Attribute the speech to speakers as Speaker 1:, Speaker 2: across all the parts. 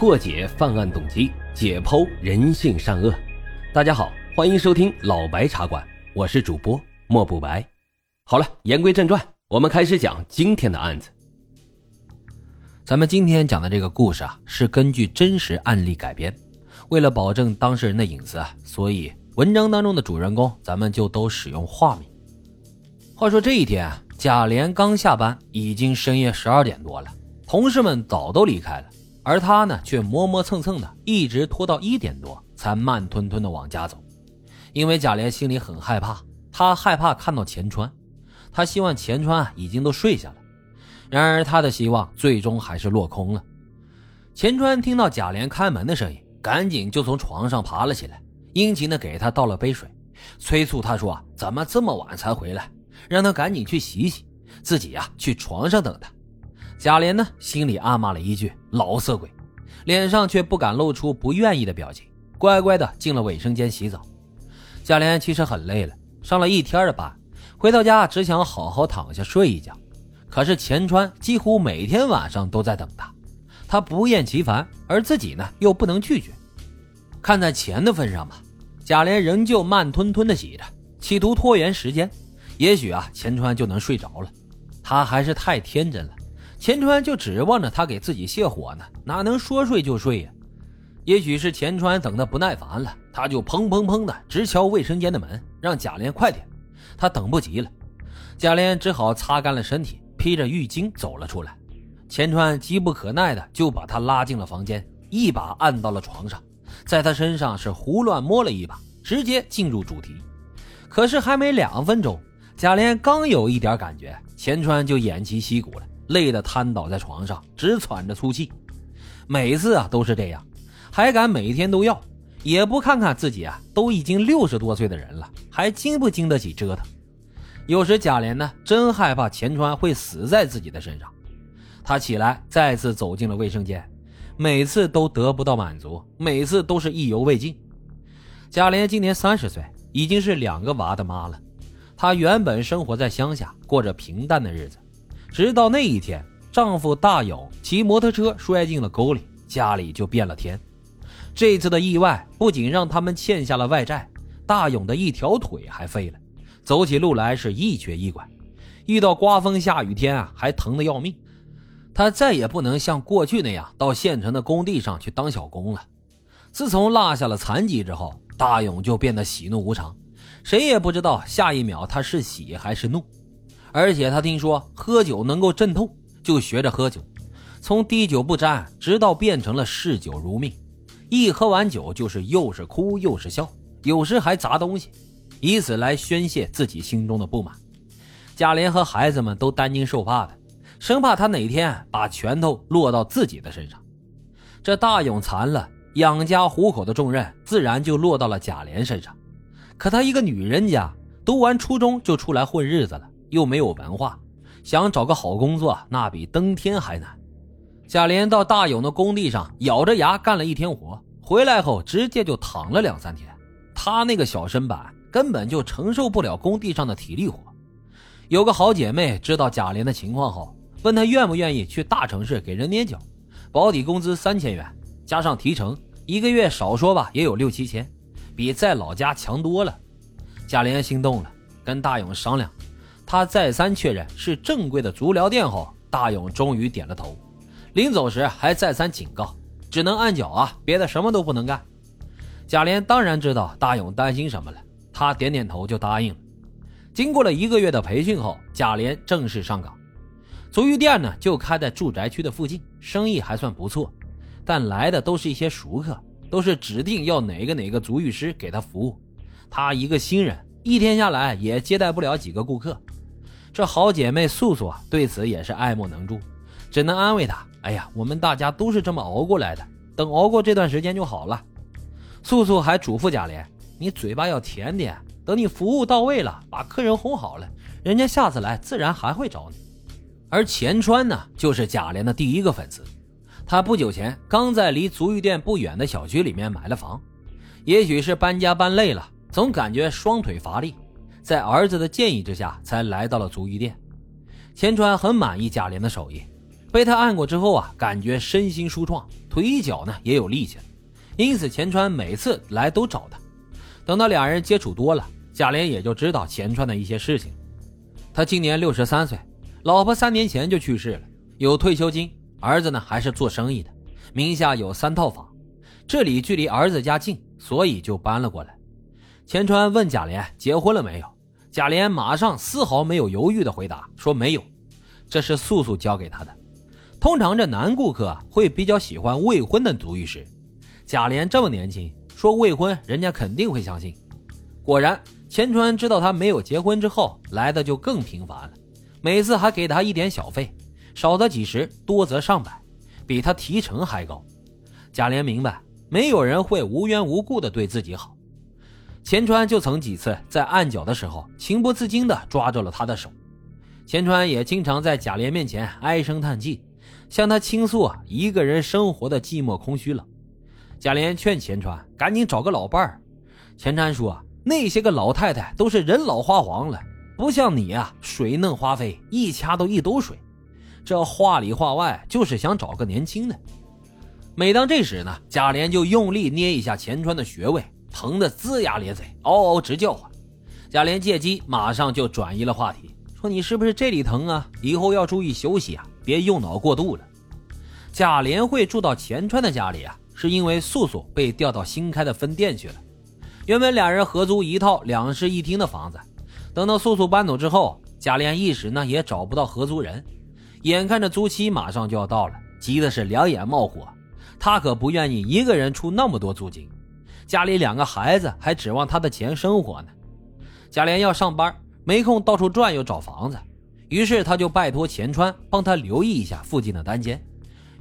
Speaker 1: 破解犯案动机，解剖人性善恶。大家好，欢迎收听老白茶馆，我是主播莫不白。好了，言归正传，我们开始讲今天的案子。
Speaker 2: 咱们今天讲的这个故事啊，是根据真实案例改编。为了保证当事人的隐私啊，所以文章当中的主人公咱们就都使用化名。话说这一天啊，贾琏刚下班，已经深夜十二点多了，同事们早都离开了。而他呢，却磨磨蹭蹭的，一直拖到一点多，才慢吞吞的往家走。因为贾琏心里很害怕，他害怕看到钱川，他希望钱川已经都睡下了。然而他的希望最终还是落空了。钱川听到贾琏开门的声音，赶紧就从床上爬了起来，殷勤的给他倒了杯水，催促他说：“怎么这么晚才回来？让他赶紧去洗洗，自己呀去床上等他。”贾琏呢，心里暗骂了一句“老色鬼”，脸上却不敢露出不愿意的表情，乖乖的进了卫生间洗澡。贾琏其实很累了，上了一天的班，回到家只想好好躺下睡一觉。可是钱川几乎每天晚上都在等他，他不厌其烦，而自己呢又不能拒绝。看在钱的份上吧，贾琏仍旧慢吞吞的洗着，企图拖延时间。也许啊，钱川就能睡着了。他还是太天真了。钱川就指望着他给自己泄火呢，哪能说睡就睡呀？也许是钱川等得不耐烦了，他就砰砰砰的直敲卫生间的门，让贾琏快点。他等不及了，贾琏只好擦干了身体，披着浴巾走了出来。钱川急不可耐的就把他拉进了房间，一把按到了床上，在他身上是胡乱摸了一把，直接进入主题。可是还没两分钟，贾琏刚有一点感觉，钱川就偃旗息鼓了。累得瘫倒在床上，直喘着粗气。每次啊都是这样，还敢每天都要，也不看看自己啊，都已经六十多岁的人了，还经不经得起折腾？有时贾琏呢，真害怕钱川会死在自己的身上。他起来，再次走进了卫生间，每次都得不到满足，每次都是意犹未尽。贾琏今年三十岁，已经是两个娃的妈了。她原本生活在乡下，过着平淡的日子。直到那一天，丈夫大勇骑摩托车摔进了沟里，家里就变了天。这次的意外不仅让他们欠下了外债，大勇的一条腿还废了，走起路来是一瘸一拐，遇到刮风下雨天啊，还疼得要命。他再也不能像过去那样到县城的工地上去当小工了。自从落下了残疾之后，大勇就变得喜怒无常，谁也不知道下一秒他是喜还是怒。而且他听说喝酒能够镇痛，就学着喝酒，从滴酒不沾，直到变成了嗜酒如命。一喝完酒就是又是哭又是笑，有时还砸东西，以此来宣泄自己心中的不满。贾琏和孩子们都担惊受怕的，生怕他哪天把拳头落到自己的身上。这大勇残了，养家糊口的重任自然就落到了贾琏身上。可他一个女人家，读完初中就出来混日子了。又没有文化，想找个好工作，那比登天还难。贾琏到大勇的工地上，咬着牙干了一天活，回来后直接就躺了两三天。他那个小身板根本就承受不了工地上的体力活。有个好姐妹知道贾琏的情况后，问他愿不愿意去大城市给人捏脚，保底工资三千元，加上提成，一个月少说吧也有六七千，比在老家强多了。贾琏心动了，跟大勇商量。他再三确认是正规的足疗店后，大勇终于点了头。临走时还再三警告：“只能按脚啊，别的什么都不能干。”贾琏当然知道大勇担心什么了，他点点头就答应了。经过了一个月的培训后，贾琏正式上岗。足浴店呢就开在住宅区的附近，生意还算不错，但来的都是一些熟客，都是指定要哪个哪个足浴师给他服务。他一个新人，一天下来也接待不了几个顾客。这好姐妹素素啊，对此也是爱莫能助，只能安慰她：“哎呀，我们大家都是这么熬过来的，等熬过这段时间就好了。”素素还嘱咐贾琏：“你嘴巴要甜点，等你服务到位了，把客人哄好了，人家下次来自然还会找你。”而钱川呢，就是贾琏的第一个粉丝，他不久前刚在离足浴店不远的小区里面买了房，也许是搬家搬累了，总感觉双腿乏力。在儿子的建议之下，才来到了足浴店。钱川很满意贾琏的手艺，被他按过之后啊，感觉身心舒畅，腿脚呢也有力气了。因此钱川每次来都找他。等到两人接触多了，贾琏也就知道钱川的一些事情。他今年六十三岁，老婆三年前就去世了，有退休金。儿子呢还是做生意的，名下有三套房，这里距离儿子家近，所以就搬了过来。钱川问贾琏结婚了没有，贾琏马上丝毫没有犹豫的回答说没有，这是素素教给他的。通常这男顾客会比较喜欢未婚的足浴师，贾琏这么年轻，说未婚人家肯定会相信。果然，钱川知道他没有结婚之后，来的就更频繁了，每次还给他一点小费。少则几十，多则上百，比他提成还高。贾琏明白，没有人会无缘无故的对自己好。钱川就曾几次在按脚的时候，情不自禁的抓住了他的手。钱川也经常在贾琏面前唉声叹气，向他倾诉啊一个人生活的寂寞空虚了。贾琏劝钱川赶紧找个老伴儿。钱川说：“那些个老太太都是人老花黄了，不像你啊，水嫩花飞，一掐都一兜水。”这话里话外就是想找个年轻的。每当这时呢，贾琏就用力捏一下钱川的穴位，疼得龇牙咧嘴，嗷嗷直叫唤。贾琏借机马上就转移了话题，说：“你是不是这里疼啊？以后要注意休息啊，别用脑过度了。”贾琏会住到钱川的家里啊，是因为素素被调到新开的分店去了。原本俩人合租一套两室一厅的房子，等到素素搬走之后，贾琏一时呢也找不到合租人。眼看着租期马上就要到了，急的是两眼冒火。他可不愿意一个人出那么多租金，家里两个孩子还指望他的钱生活呢。贾琏要上班，没空到处转悠找房子，于是他就拜托钱川帮他留意一下附近的单间，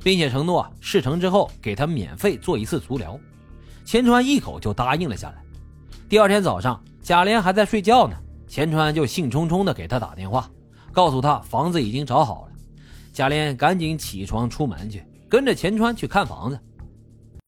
Speaker 2: 并且承诺事成之后给他免费做一次足疗。钱川一口就答应了下来。第二天早上，贾琏还在睡觉呢，钱川就兴冲冲地给他打电话，告诉他房子已经找好了。贾琏赶紧起床出门去，跟着钱川去看房子。